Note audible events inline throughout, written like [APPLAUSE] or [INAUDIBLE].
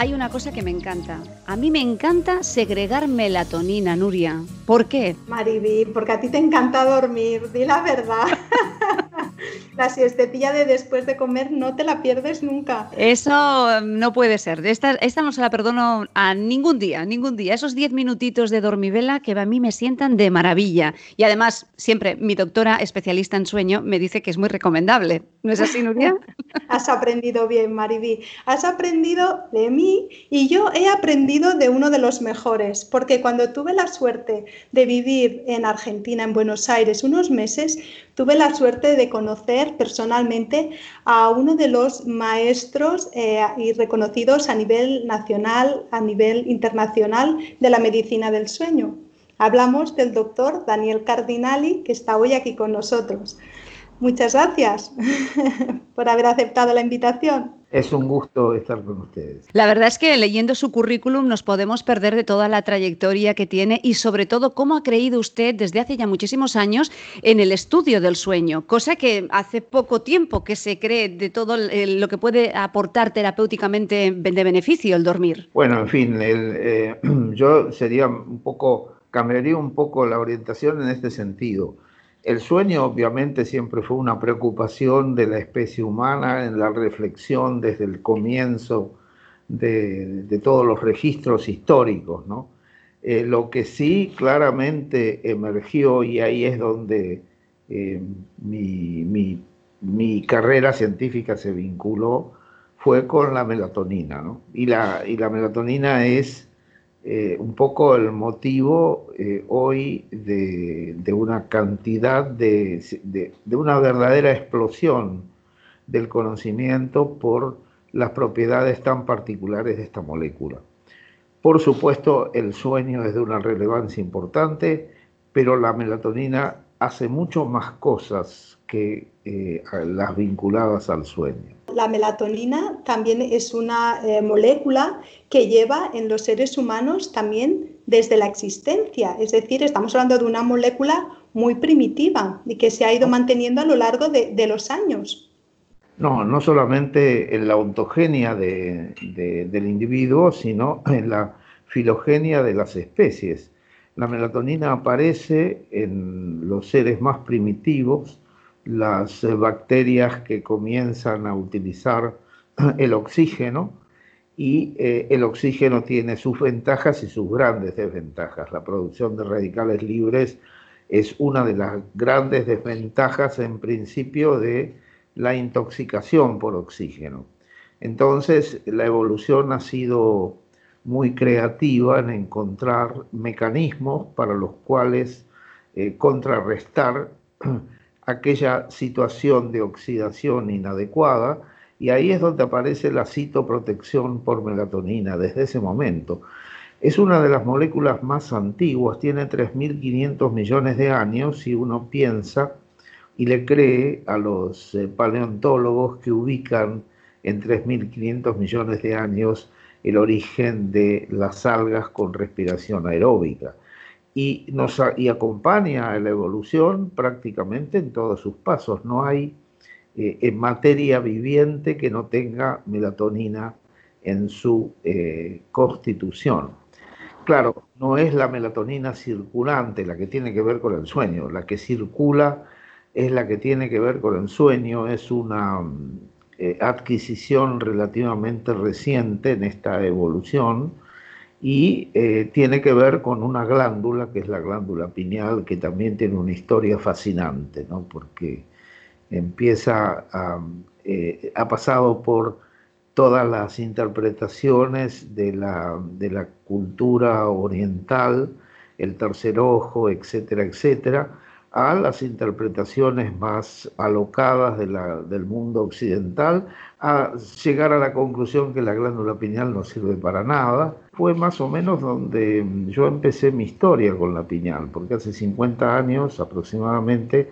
hay una cosa que me encanta. A mí me encanta segregar melatonina, Nuria. ¿Por qué? Mariby, porque a ti te encanta dormir, di la verdad. [LAUGHS] la siestecilla de después de comer no te la pierdes nunca. Eso em, no puede ser. Esta, esta no se la perdono a ningún día, ningún día. Esos 10 minutitos de dormivela que a mí me sientan de maravilla. Y además, siempre mi doctora especialista en sueño me dice que es muy recomendable. ¿No es así, Nuria? [LAUGHS] Has aprendido bien, Mariby. Has aprendido de mí y yo he aprendido de uno de los mejores, porque cuando tuve la suerte de vivir en Argentina, en Buenos Aires, unos meses, tuve la suerte de conocer personalmente a uno de los maestros eh, y reconocidos a nivel nacional, a nivel internacional de la medicina del sueño. Hablamos del doctor Daniel Cardinali, que está hoy aquí con nosotros. Muchas gracias [LAUGHS] por haber aceptado la invitación. Es un gusto estar con ustedes. La verdad es que leyendo su currículum nos podemos perder de toda la trayectoria que tiene y sobre todo cómo ha creído usted desde hace ya muchísimos años en el estudio del sueño, cosa que hace poco tiempo que se cree de todo lo que puede aportar terapéuticamente de beneficio el dormir. Bueno, en fin, eh, [CLEARS THROAT] yo sería un poco, cambiaría un poco la orientación en este sentido el sueño obviamente siempre fue una preocupación de la especie humana en la reflexión desde el comienzo de, todos los registros históricos. ¿no? Eh, lo que sí claramente emergió, y ahí es donde eh, mi, carrera científica se vinculó, fue con la melatonina. ¿no? Y, la, y la melatonina es eh, un poco el motivo eh, hoy de, una cantidad de, de, una verdadera explosión del conocimiento por las propiedades tan particulares de esta molécula. Por supuesto, el sueño es de una relevancia importante, pero la melatonina hace mucho más cosas que eh, las vinculadas al sueño. La melatonina también es una eh, molécula que lleva en los seres humanos también desde la existencia, es decir, estamos hablando de una molécula muy primitiva y que se ha ido manteniendo a lo largo de, los años. No, no solamente en la ontogenia del individuo, sino [CLEARS THROAT] en la filogenia de las especies. La melatonina aparece en los seres más primitivos, las eh, bacterias que comienzan a utilizar [CLEARS THROAT] el oxígeno y eh, el oxígeno tiene sus ventajas y sus grandes desventajas. La producción de radicales libres es una de las grandes desventajas en principio de la intoxicación por oxígeno. Entonces, la evolución ha sido muy creativa en encontrar mecanismos para los cuales eh, contrarrestar [CLEARS THROAT] aquella situación de oxidación inadecuada y ahí es donde aparece la citoprotección por melatonina desde ese momento. Es una de las moléculas más antiguas, tiene 3.500 millones de años y uno piensa y le cree a los eh, paleontólogos que ubican en 3.500 millones de años el origen de las algas con respiración aeróbica y, nos, acompaña a la evolución prácticamente en todos sus pasos. No hay eh, en materia viviente que no tenga melatonina en su eh, constitución. Claro, no es la melatonina circulante la que tiene que ver con el sueño, la que circula es la que tiene que ver con el sueño, es una eh, adquisición relativamente reciente en esta evolución y eh, tiene que ver con una glándula, que es la glándula pineal, que también tiene una historia fascinante, ¿no? porque empieza eh, ha pasado por todas las interpretaciones de la, de la cultura oriental, el tercer ojo, etcétera, etcétera, a las interpretaciones más alocadas del mundo occidental, a llegar a la conclusión que la glándula pineal no sirve para nada. Fue más o menos donde yo empecé mi historia con la pineal, porque hace 50 años aproximadamente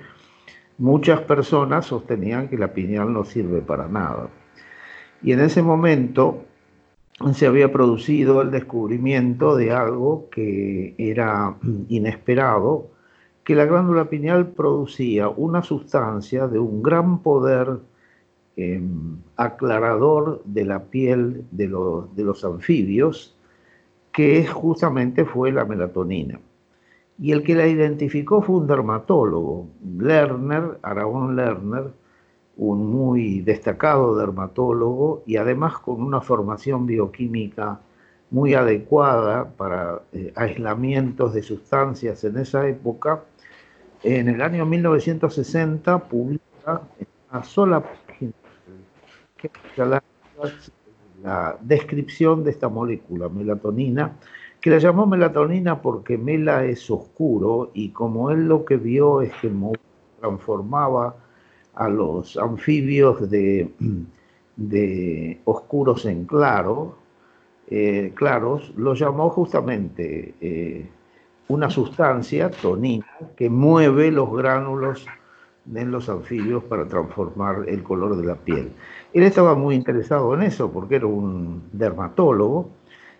muchas personas sostenían que la pineal no sirve para nada. Y en ese momento se había producido el descubrimiento de algo que era inesperado, que la glándula pineal producía una sustancia de un gran poder em, aclarador de la piel de los, de los anfibios, que justamente fue la melatonina. Y el que la identificó fue un dermatólogo, Lerner, Aragón Lerner, un muy destacado dermatólogo y además con una formación bioquímica muy adecuada para eh, aislamientos de sustancias en esa época, en el año 1960 publica en una sola la descripción de esta molécula, melatonina, que la llamó melatonina porque mela es oscuro y como él lo que vio es que transformaba a los anfibios de, de oscuros en claro, eh, claros, lo llamó justamente eh, una sustancia, tonina, que mueve los gránulos en los anfibios para transformar el color de la piel. Él estaba muy interesado en eso porque era un dermatólogo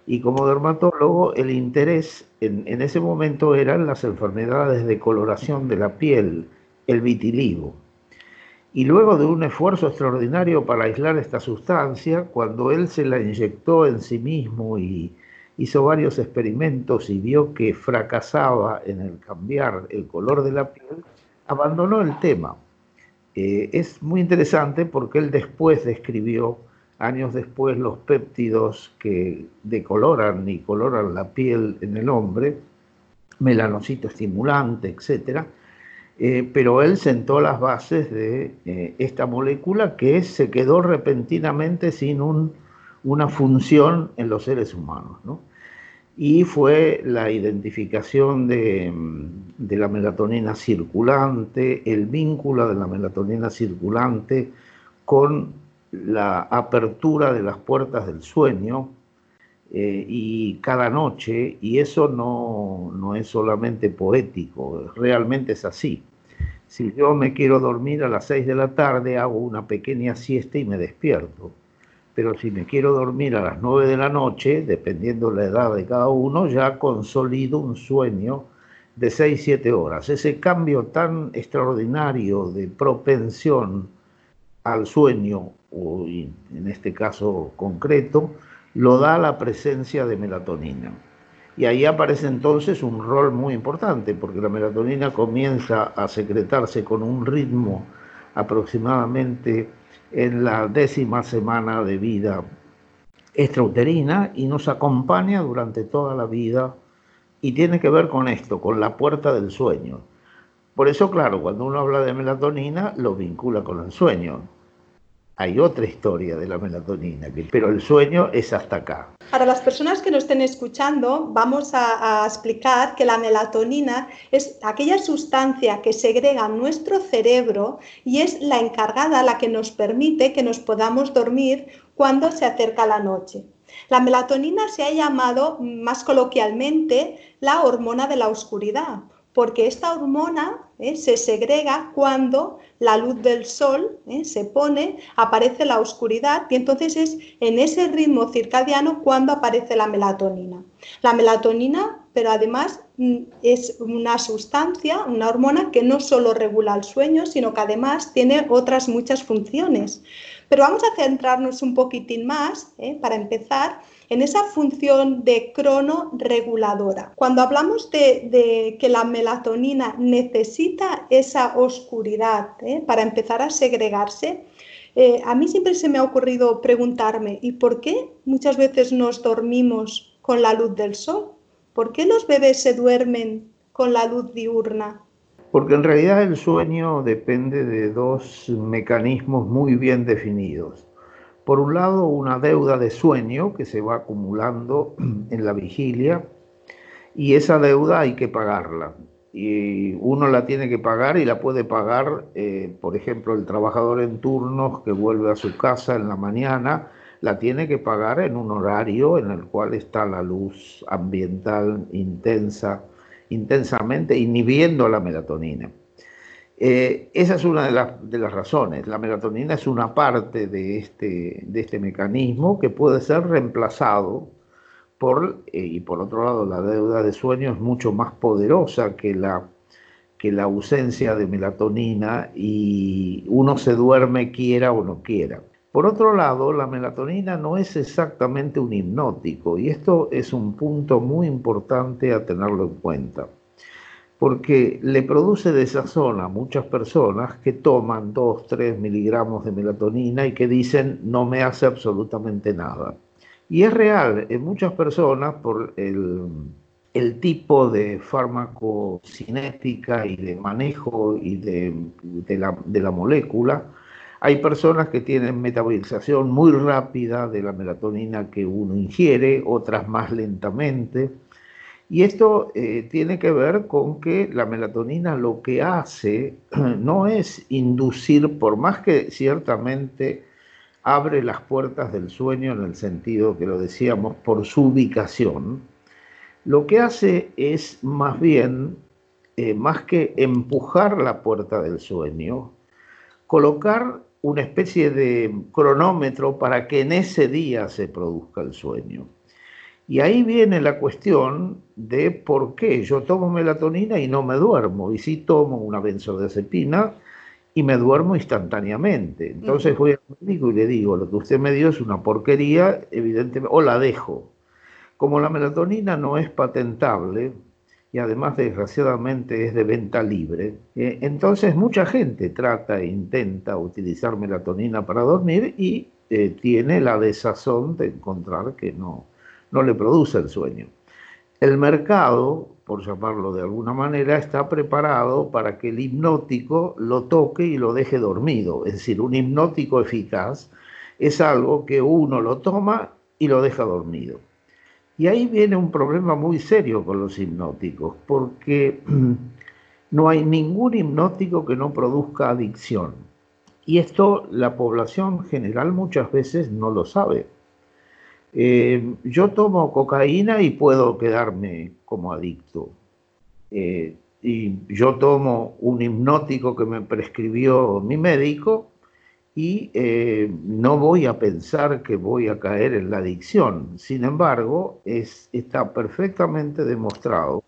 y como dermatólogo el interés en, ese momento eran las enfermedades de coloración de la piel, el vitiligo. Y luego de un esfuerzo extraordinario para aislar esta sustancia, cuando él se la inyectó en sí mismo y hizo varios experimentos y vio que fracasaba en el cambiar el color de la piel, abandonó el tema. Eh, es muy interesante porque él después describió, años después, los péptidos que decoloran y coloran la piel en el hombre, melanocito estimulante, etcétera, eh, pero él sentó las bases de eh, esta molécula que se quedó repentinamente sin una función en los seres humanos. Y fue la identificación de, de, la melatonina circulante, el vínculo de la melatonina circulante con la apertura de las puertas del sueño, eh, y cada noche, y eso no, no, es solamente poético, realmente es así. Si yo me quiero dormir a las 6 de la tarde, hago una pequeña siesta y me despierto. Pero si me quiero dormir a las 9 de la noche, dependiendo la edad de cada uno, ya consolido un sueño de 6-7 horas. Ese cambio tan extraordinario de propensión al sueño, en este caso concreto, lo da la presencia de melatonina. Y ahí aparece entonces un rol muy importante, porque la melatonina comienza a secretarse con un ritmo aproximadamente en la décima semana de vida extrauterina y nos acompaña durante toda la vida y tiene que ver con esto, con la puerta del sueño. Por eso, claro, cuando uno habla de melatonina, lo vincula con el sueño hay otra historia de la melatonina, pero el sueño es hasta acá. Para las personas que nos estén escuchando, vamos a, explicar que la melatonina es aquella sustancia que segrega nuestro cerebro y es la encargada, la que nos permite que nos podamos dormir cuando se acerca la noche. La melatonina se ha llamado más coloquialmente la hormona de la oscuridad porque esta hormona eh, se segrega cuando la luz del sol eh, se pone, aparece la oscuridad y entonces es en ese ritmo circadiano cuando aparece la melatonina. La melatonina, pero además es una sustancia, una hormona que no solo regula el sueño, sino que además tiene otras muchas funciones. Pero vamos a centrarnos un poquitín más, eh, para empezar, en esa función de cronoreguladora. Cuando hablamos de, que la melatonina necesita esa oscuridad ¿eh? para empezar a segregarse, eh, a mí siempre se me ha ocurrido preguntarme, ¿y por qué muchas veces nos dormimos con la luz del sol? ¿Por qué los bebés se duermen con la luz diurna? Porque en realidad el sueño depende de dos mecanismos muy bien definidos. Por un lado, una deuda de sueño que se va acumulando [CLEARS THROAT] en la vigilia y esa deuda hay que pagarla. y uno la tiene que pagar y la puede pagar, eh, por ejemplo, el trabajador en turnos que vuelve a su casa en la mañana, la tiene que pagar en un horario en el cual está la luz ambiental intensa, intensamente inhibiendo la melatonina. Eh, esa es una de las, de las, razones. La melatonina es una parte de este, de este mecanismo que puede ser reemplazado por, eh, y por otro lado, la deuda de sueño es mucho más poderosa que la, que la ausencia de melatonina y uno se duerme quiera o no quiera. Por otro lado, la melatonina no es exactamente un hipnótico y esto es un punto muy importante a tenerlo en cuenta, porque le produce desazón a muchas personas que toman 2, 3 miligramos de melatonina y que dicen no me hace absolutamente nada. Y es real en muchas personas por el, tipo de farmacocinética y de manejo y de, la, de la molécula. Hay personas que tienen metabolización muy rápida de la melatonina que uno ingiere, otras más lentamente. Y esto eh, tiene que ver con que la melatonina lo que hace [CLEARS THROAT] no es inducir, por más que ciertamente abre las puertas del sueño en el sentido que lo decíamos por su ubicación, lo que hace es más bien, eh, más que empujar la puerta del sueño, colocar una especie de cronómetro para que en ese día se produzca el sueño. Y ahí viene la cuestión de por qué yo tomo melatonina y no me duermo, y si tomo una benzodiazepina y me duermo instantáneamente. Entonces voy al médico y le digo, lo que usted me dio es una porquería, evidentemente, o la dejo. Como la melatonina no es patentable y además desgraciadamente es de venta libre, eh, entonces mucha gente trata e intenta utilizar melatonina para dormir y eh, tiene la desazón de encontrar que no, no le produce el sueño. El mercado por llamarlo de alguna manera, está preparado para que el hipnótico lo toque y lo deje dormido. Es decir, un hipnótico eficaz es algo que uno lo toma y lo deja dormido. Y ahí viene un problema muy serio con los hipnóticos, porque no hay ningún hipnótico que no produzca adicción. Y esto la población general muchas veces no lo sabe. Eh, yo tomo cocaína y puedo quedarme como adicto. Eh, y yo tomo un hipnótico que me prescribió mi médico y eh, no voy a pensar que voy a caer en la adicción. Sin embargo, es, está perfectamente demostrado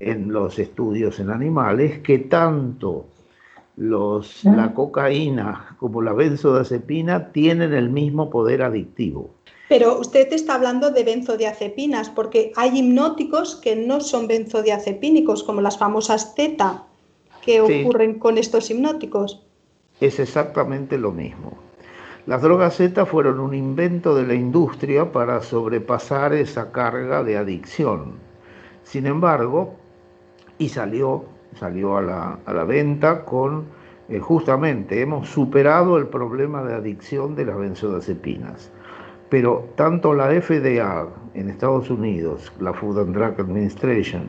en los estudios en animales que tanto los, la cocaína como la benzodiazepina tienen el mismo poder adictivo. Pero usted está hablando de benzodiazepinas, porque hay hipnóticos que no son benzodiazepínicos, como las famosas Z, que ocurren con estos hipnóticos. Es exactamente lo mismo. Las drogas Z fueron un invento de la industria para sobrepasar esa carga de adicción. Sin embargo, y salió, salió a la, venta con, eh, justamente, hemos superado el problema de adicción de las benzodiazepinas pero tanto la FDA en Estados Unidos, la Food and Drug Administration,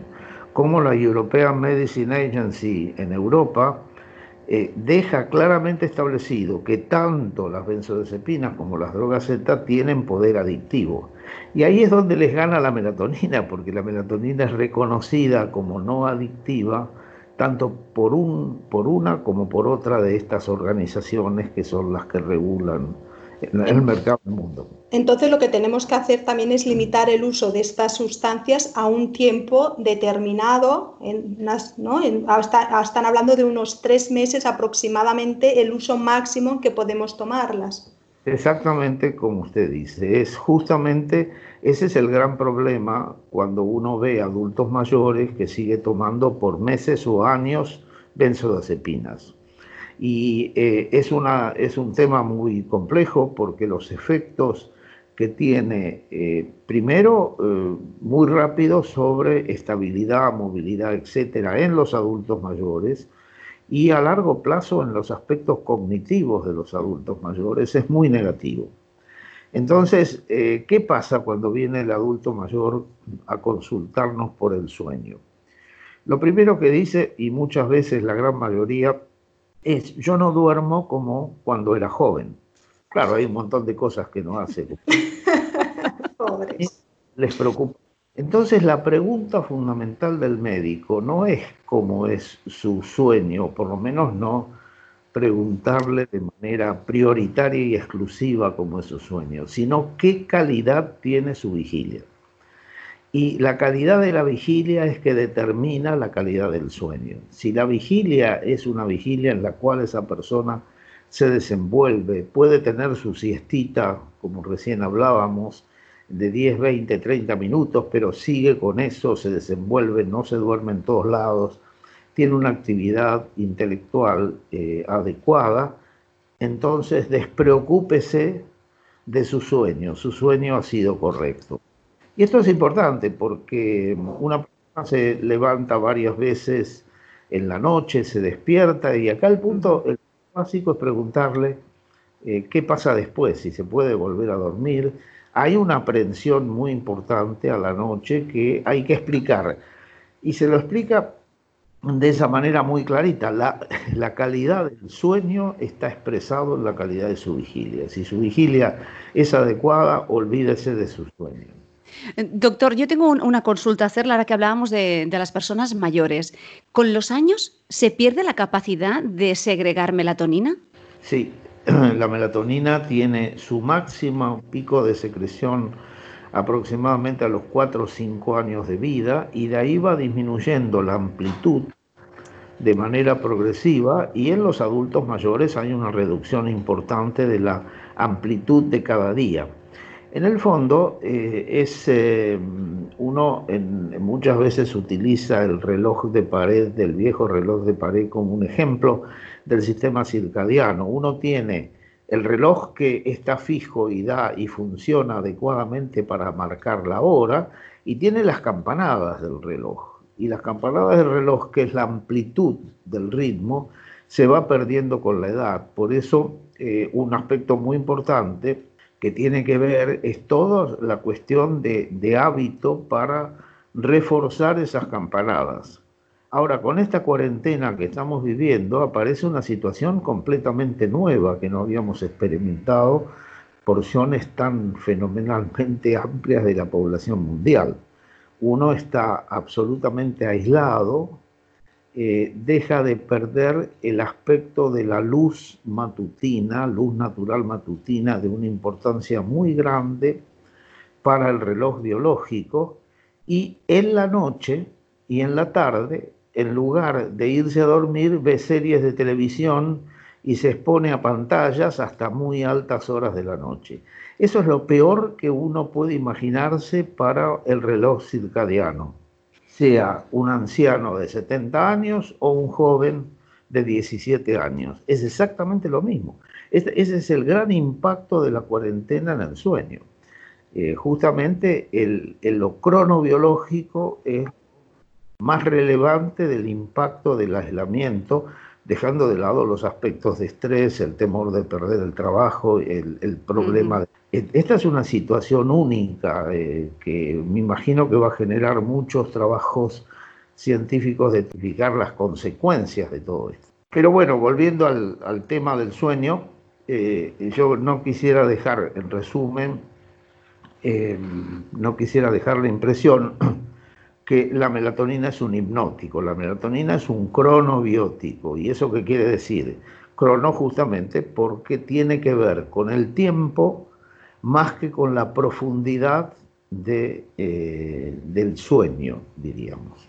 como la European Medicine Agency en Europa, eh, deja claramente establecido que tanto las benzodiazepinas como las drogas Z tienen poder adictivo. Y ahí es donde les gana la melatonina, porque la melatonina es reconocida como no adictiva tanto por, un, por una como por otra de estas organizaciones que son las que regulan en el mercado del mundo. Entonces lo que tenemos que hacer también es limitar el uso de estas sustancias a un tiempo determinado, en ¿no? están hablando de unos tres meses aproximadamente el uso máximo que podemos tomarlas. Exactamente como usted dice, es justamente ese es el gran problema cuando uno ve adultos mayores que sigue tomando por meses o años benzodiazepinas y eh, es, una, es un tema muy complejo porque los efectos que tiene, eh, primero, eh, muy rápido sobre estabilidad, movilidad, etcétera, en los adultos mayores y a largo plazo en los aspectos cognitivos de los adultos mayores es muy negativo. Entonces, ¿qué pasa cuando viene el adulto mayor a consultarnos por el sueño? Lo primero que dice, y muchas veces la gran mayoría, es yo no duermo como cuando era joven. Claro, hay un montón de cosas que no hace. [LAUGHS] Pobres. Les preocupa. Entonces la pregunta fundamental del médico no es cómo es su sueño, por lo menos no preguntarle de manera prioritaria y exclusiva cómo es su sueño, sino qué calidad tiene su vigilia. Y la calidad de la vigilia es que determina la calidad del sueño. Si la vigilia es una vigilia en la cual esa persona se desenvuelve, puede tener su siestita, como recién hablábamos, de 10, 20, 30 minutos, pero sigue con eso, se desenvuelve, no se duerme en todos lados, tiene una actividad intelectual eh, adecuada, entonces despreocúpese de su sueño, su sueño ha sido correcto. Y esto es importante porque una persona se levanta varias veces en la noche, se despierta y acá el punto el básico es preguntarle eh, qué pasa después, si se puede volver a dormir. Hay una aprensión muy importante a la noche que hay que explicar y se lo explica de esa manera muy clarita. La, la, calidad del sueño está expresado en la calidad de su vigilia. Si su vigilia es adecuada, olvídese de su sueño. Eh, doctor, yo tengo una consulta a hacerle ahora que hablábamos de, las personas mayores. ¿Con los años se pierde la capacidad de segregar melatonina? Sí, [CLEARS THROAT] la melatonina tiene su máximo pico de secreción aproximadamente a los 4 o 5 años de vida y de ahí va disminuyendo la amplitud de manera progresiva y en los adultos mayores hay una reducción importante de la amplitud de cada día. En el fondo, eh, es eh, uno muchas veces utiliza el reloj de pared del viejo reloj de pared como un ejemplo del sistema circadiano. Uno tiene el reloj que está fijo y da y funciona adecuadamente para marcar la hora y tiene las campanadas del reloj. Y las campanadas del reloj, que es la amplitud del ritmo, se va perdiendo con la edad. Por eso, eh, un aspecto muy importante que tiene que ver es toda la cuestión de, hábito para reforzar esas campanadas. Ahora, con esta cuarentena que estamos viviendo, aparece una situación completamente nueva que no habíamos experimentado porciones tan fenomenalmente amplias de la población mundial. Uno está absolutamente aislado, eh, deja de perder el aspecto de la luz matutina, luz natural matutina, de una importancia muy grande para el reloj biológico, y en la noche y en la tarde, en lugar de irse a dormir, ve series de televisión y se expone a pantallas hasta muy altas horas de la noche. Eso es lo peor que uno puede imaginarse para el reloj circadiano sea un anciano de 70 años o un joven de 17 años. Es exactamente lo mismo. ese es el gran impacto de la cuarentena en el sueño. Eh, justamente el, lo cronobiológico es más relevante del impacto del aislamiento, dejando de lado los aspectos de estrés, el temor de perder el trabajo, el, problema de esta es una situación única eh, que me imagino que va a generar muchos trabajos científicos de explicar las consecuencias de todo esto. Pero bueno, volviendo al, tema del sueño, eh, yo no quisiera dejar, en resumen, eh, no quisiera dejar la impresión que la melatonina es un hipnótico, la melatonina es un cronobiótico. ¿Y eso qué quiere decir? Crono justamente porque tiene que ver con el tiempo más que con la profundidad de, eh, del sueño, diríamos.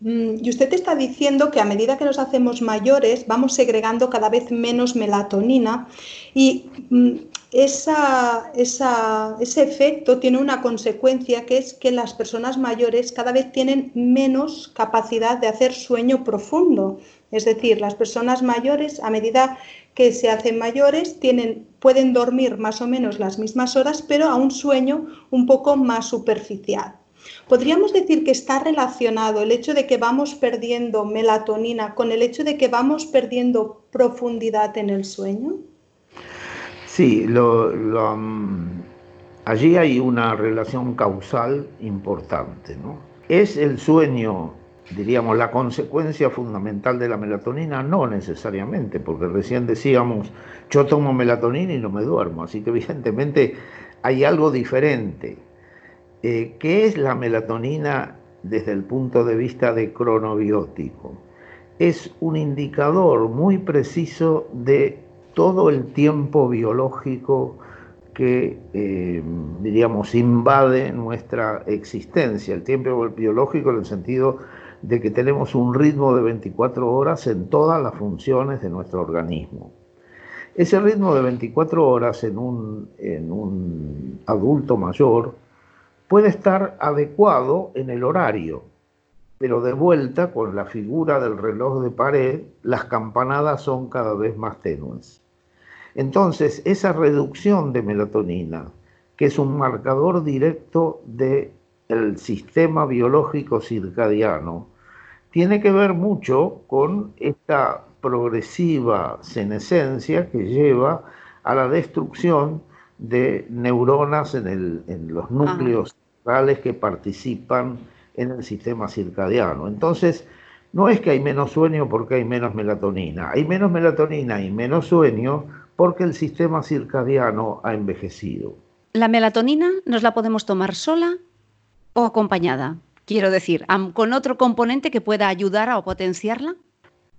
Mm, y usted está diciendo que a medida que nos hacemos mayores vamos segregando cada vez menos melatonina y esa, ese efecto tiene una consecuencia que es que las personas mayores cada vez tienen menos capacidad de hacer sueño profundo. Es decir, las personas mayores a medida que se hacen mayores tienen, pueden dormir más o menos las mismas horas, pero a un sueño un poco más superficial. ¿Podríamos decir que está relacionado el hecho de que vamos perdiendo melatonina con el hecho de que vamos perdiendo profundidad en el sueño? Sí, mm, allí hay una relación causal importante. ¿no? Es el sueño diríamos, la consecuencia fundamental de la melatonina? No necesariamente, porque recién decíamos, yo tomo melatonina y no me duermo, así que evidentemente hay algo diferente. Eh, ¿Qué es la melatonina desde el punto de vista de cronobiótico? Es un indicador muy preciso de todo el tiempo biológico que, eh, diríamos, invade nuestra existencia, el tiempo biológico en el sentido de que tenemos un ritmo de 24 horas en todas las funciones de nuestro organismo. Ese ritmo de 24 horas en un, en un adulto mayor puede estar adecuado en el horario, pero de vuelta con la figura del reloj de pared, las campanadas son cada vez más tenues. Entonces, esa reducción de melatonina, que es un marcador directo del sistema biológico circadiano, tiene que ver mucho con esta progresiva senescencia que lleva a la destrucción de neuronas en, los núcleos cerebrales que participan en el sistema circadiano. Entonces, no es que hay menos sueño porque hay menos melatonina, hay menos melatonina y menos sueño porque el sistema circadiano ha envejecido. ¿La melatonina nos la podemos tomar sola o acompañada? Quiero decir, con otro componente que pueda ayudar a potenciarla.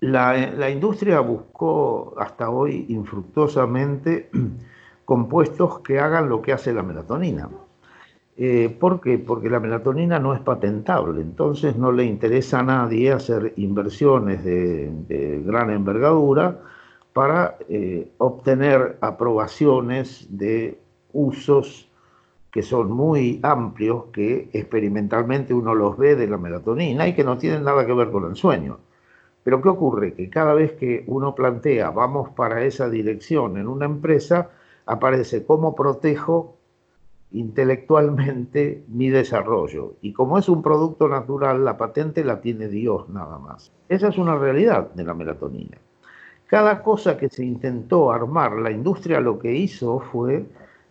La, industria buscó hasta hoy infructuosamente [CLEARS THROAT] compuestos que hagan lo que hace la melatonina. Eh, ¿Por qué? Porque la melatonina no es patentable, entonces no le interesa a nadie hacer inversiones de gran envergadura para eh, obtener aprobaciones de usos que son muy amplios, que experimentalmente uno los ve de la melatonina y que no tienen nada que ver con el sueño. Pero ¿qué ocurre? Que cada vez que uno plantea vamos para esa dirección en una empresa, aparece cómo protejo intelectualmente mi desarrollo. Y como es un producto natural, la patente la tiene Dios nada más. Esa es una realidad de la melatonina. Cada cosa que se intentó armar, la industria lo que hizo fue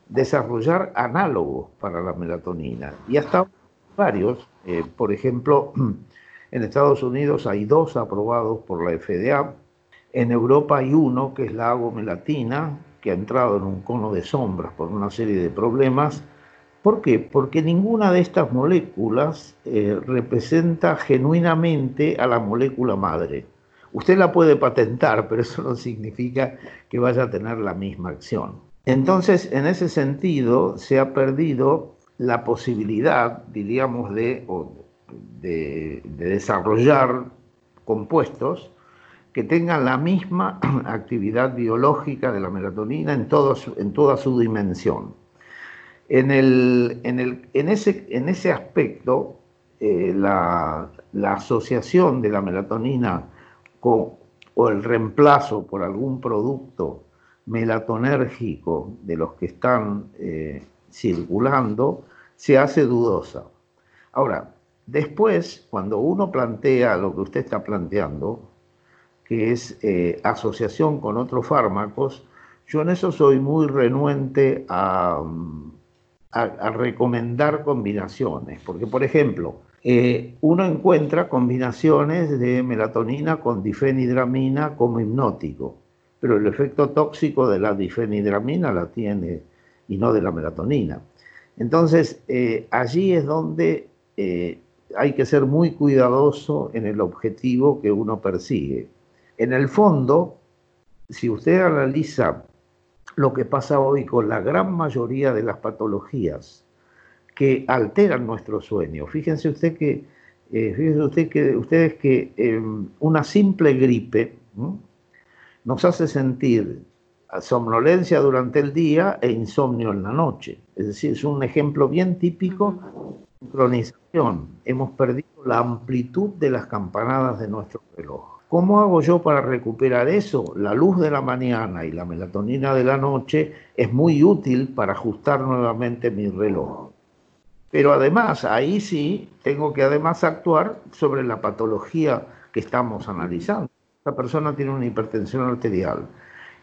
desarrollar análogos para la melatonina. Y hasta varios, eh, por ejemplo, [CLEARS THROAT] en Estados Unidos hay dos aprobados por la FDA, en Europa hay uno que es la agomelatina, que ha entrado en un cono de sombras por una serie de problemas. ¿Por qué? Porque ninguna de estas moléculas eh, representa genuinamente a la molécula madre. Usted la puede patentar, pero eso no significa que vaya a tener la misma acción. Entonces, en ese sentido, se ha perdido la posibilidad, diríamos, de, de, desarrollar compuestos que tengan la misma [CLEARS THROAT] actividad biológica de la melatonina en, toda su dimensión. En, ese, aspecto, eh, la, asociación de la melatonina o el reemplazo por algún producto melatonérgico de los que están eh, circulando se hace dudosa. Ahora, después, cuando uno plantea lo que usted está planteando, que es eh, asociación con otros fármacos, yo en eso soy muy renuente a recomendar combinaciones, porque por ejemplo, eh, uno encuentra combinaciones de melatonina con difenidramina como hipnótico, pero el efecto tóxico de la difenidramina la tiene y no de la melatonina. Entonces, eh, allí es donde eh, hay que ser muy cuidadoso en el objetivo que uno persigue. En el fondo, si usted analiza lo que pasa hoy con la gran mayoría de las patologías, que alteran nuestro sueño. Fíjense usted que, eh, fíjense usted que ustedes que em, una simple gripe nos hace sentir somnolencia durante el día e insomnio en la noche. Es decir, es un ejemplo bien típico de sincronización. Hemos perdido la amplitud de las campanadas de nuestro reloj. ¿Cómo hago yo para recuperar eso? La luz de la mañana y la melatonina de la noche es muy útil para ajustar nuevamente mi reloj. Pero además, ahí sí, tengo que además actuar sobre la patología que estamos analizando. Esta persona tiene una hipertensión arterial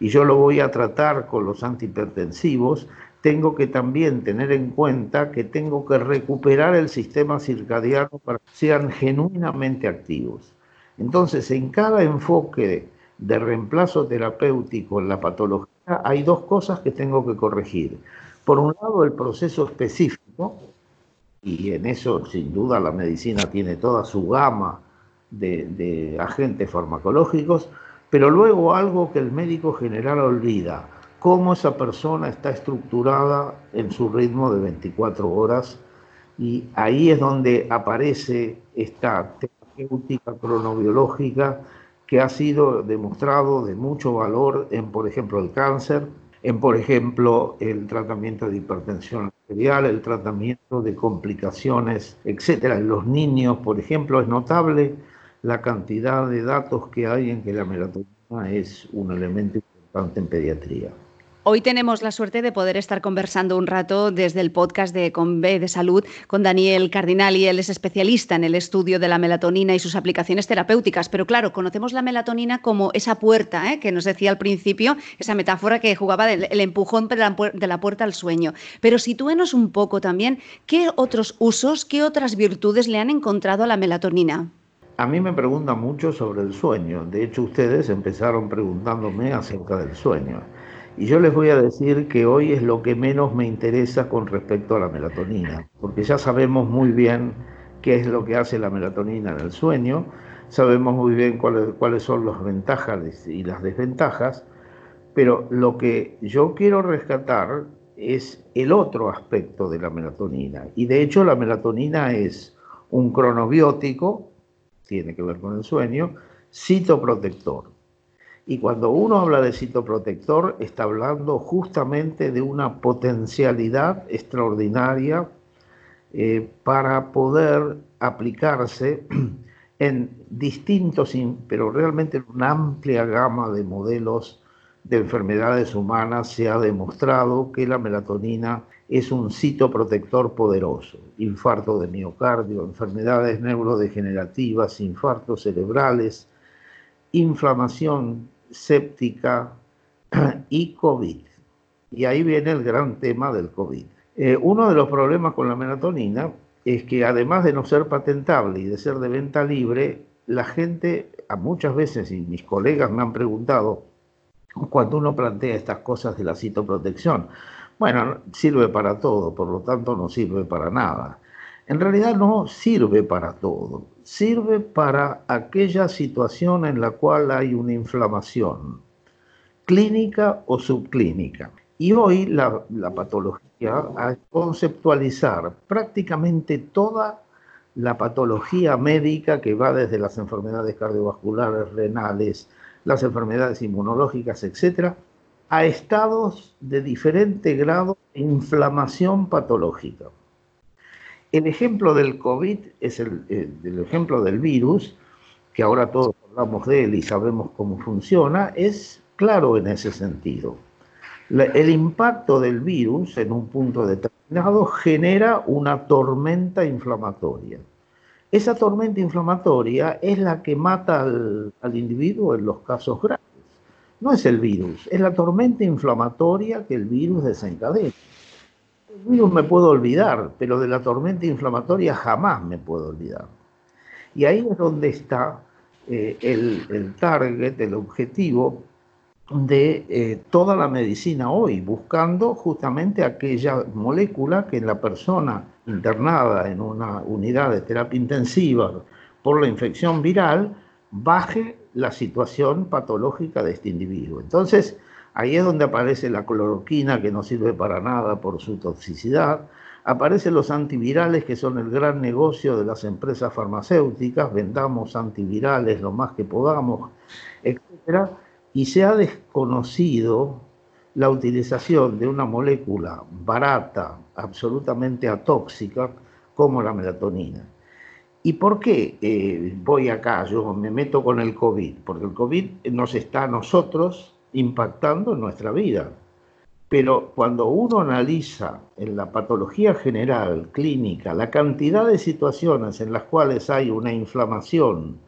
y yo lo voy a tratar con los antihipertensivos, tengo que también tener en cuenta que tengo que recuperar el sistema circadiano para que sean genuinamente activos. Entonces, en cada enfoque de reemplazo terapéutico en la patología hay dos cosas que tengo que corregir. Por un lado, el proceso específico, y en eso sin duda la medicina tiene toda su gama de, agentes farmacológicos, pero luego algo que el médico general olvida, cómo esa persona está estructurada en su ritmo de 24 horas y ahí es donde aparece esta terapéutica cronobiológica que ha sido demostrado de mucho valor en, por ejemplo, el cáncer, en, por ejemplo, el tratamiento de hipertensión el tratamiento de complicaciones, etcétera. En los niños, por ejemplo, es notable la cantidad de datos que hay en que la melatonina es un elemento importante en pediatría. Hoy tenemos la suerte de poder estar conversando un rato desde el podcast de Conve de Salud con Daniel Cardinal y él es especialista en el estudio de la melatonina y sus aplicaciones terapéuticas. Pero claro, conocemos la melatonina como esa puerta ¿eh? que nos decía al principio, esa metáfora que jugaba del el empujón de la, puerta al sueño. Pero sitúenos un poco también, ¿qué otros usos, qué otras virtudes le han encontrado a la melatonina? A mí me preguntan mucho sobre el sueño. De hecho, ustedes empezaron preguntándome acerca del sueño. Y yo les voy a decir que hoy es lo que menos me interesa con respecto a la melatonina, porque ya sabemos muy bien qué es lo que hace la melatonina en el sueño, sabemos muy bien cuáles, cuáles son las ventajas y las desventajas, pero lo que yo quiero rescatar es el otro aspecto de la melatonina. Y de hecho la melatonina es un cronobiótico, tiene que ver con el sueño, citoprotector. Y cuando uno habla de citoprotector, está hablando justamente de una potencialidad extraordinaria eh, para poder aplicarse [CLEARS THROAT] en distintos, pero realmente en una amplia gama de modelos de enfermedades humanas se ha demostrado que la melatonina es un citoprotector poderoso. Infarto de miocardio, enfermedades neurodegenerativas, infartos cerebrales, inflamación séptica [CLEARS THROAT] y COVID. Y ahí viene el gran tema del COVID. Eh, uno de los problemas con la melatonina es que además de no ser patentable y de ser de venta libre, la gente, a muchas veces, y mis colegas me han preguntado, cuando uno plantea estas cosas de la citoprotección, bueno, sirve para todo, por lo tanto no sirve para nada. En realidad no sirve para todo sirve para aquella situación en la cual hay una inflamación clínica o subclínica. Y hoy la, patología, a conceptualizar prácticamente toda la patología médica que va desde las enfermedades cardiovasculares, renales, las enfermedades inmunológicas, etc., a estados de diferente grado de inflamación patológica. El ejemplo del COVID es el, ejemplo del virus, que ahora todos hablamos de él y sabemos cómo funciona, es claro en ese sentido. el impacto del virus en un punto determinado genera una tormenta inflamatoria. Esa tormenta inflamatoria es la que mata al, al individuo en los casos graves. No es el virus, es la tormenta inflamatoria que el virus desencadena virus me puedo olvidar, pero de la tormenta inflamatoria jamás me puedo olvidar. Y ahí es donde está eh, el, target, el objetivo de eh, toda la medicina hoy, buscando justamente aquella molécula que en la persona internada en una unidad de terapia intensiva por la infección viral baje la situación patológica de este individuo. Entonces, Ahí es donde aparece la cloroquina, que no sirve para nada por su toxicidad. Aparecen los antivirales, que son el gran negocio de las empresas farmacéuticas. Vendamos antivirales lo más que podamos, etc. Y se ha desconocido la utilización de una molécula barata, absolutamente atóxica, como la melatonina. ¿Y por qué eh, voy acá? Yo me meto con el COVID, porque el COVID nos está a nosotros impactando en nuestra vida. Pero cuando uno analiza en la patología general, clínica, la cantidad de situaciones en las cuales hay una inflamación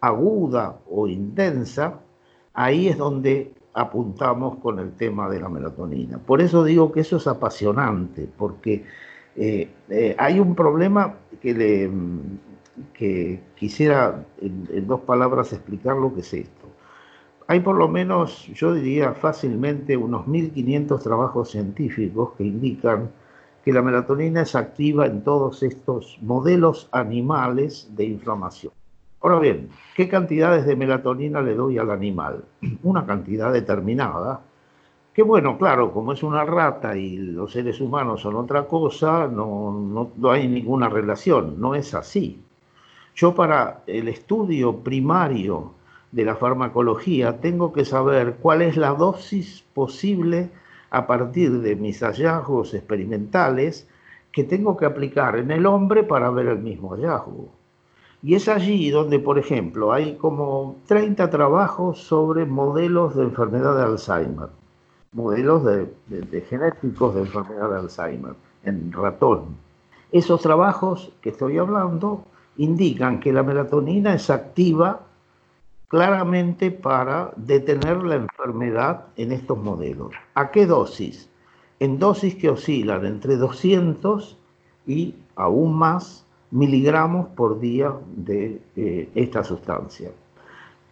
aguda o intensa, ahí es donde apuntamos con el tema de la melatonina. Por eso digo que eso es apasionante, porque eh, eh, hay un problema que, le, que quisiera en, dos palabras explicar lo que es esto. Hay por lo menos, yo diría fácilmente, unos 1.500 trabajos científicos que indican que la melatonina es activa en todos estos modelos animales de inflamación. Ahora bien, ¿qué cantidades de melatonina le doy al animal? [CLEARS THROAT] Una cantidad determinada, que bueno, claro, como es una rata y los seres humanos son otra cosa, no, no, hay ninguna relación, no es así. Yo para el estudio primario de la farmacología tengo que saber cuál es la dosis posible a partir de mis hallazgos experimentales que tengo que aplicar en el hombre para ver el mismo hallazgo. Y es allí donde, por ejemplo, hay como 30 trabajos sobre modelos de enfermedad de Alzheimer, modelos de, genéticos de enfermedad de Alzheimer en ratón. Esos trabajos que estoy hablando indican que la melatonina es activa claramente para detener la enfermedad en estos modelos. ¿A qué dosis? En dosis que oscilan entre 200 y aún más miligramos por día de eh, esta sustancia.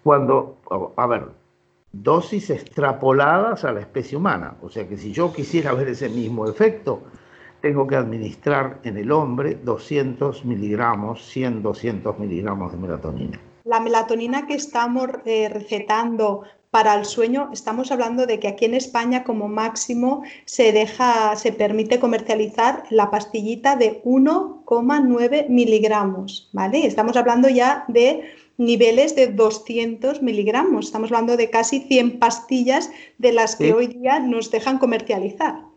Cuando, a ver, dosis extrapoladas a la especie humana, o sea que si yo quisiera ver ese mismo efecto, tengo que administrar en el hombre 200 miligramos, 100, 200 miligramos de melatonina. La melatonina que estamos eh, recetando para el sueño, estamos hablando de que aquí en España como máximo se deja, se permite comercializar la pastillita de 1,9 miligramos, ¿vale? Estamos hablando ya de niveles de 200 miligramos, estamos hablando de casi 100 pastillas de las que hoy día nos dejan comercializar.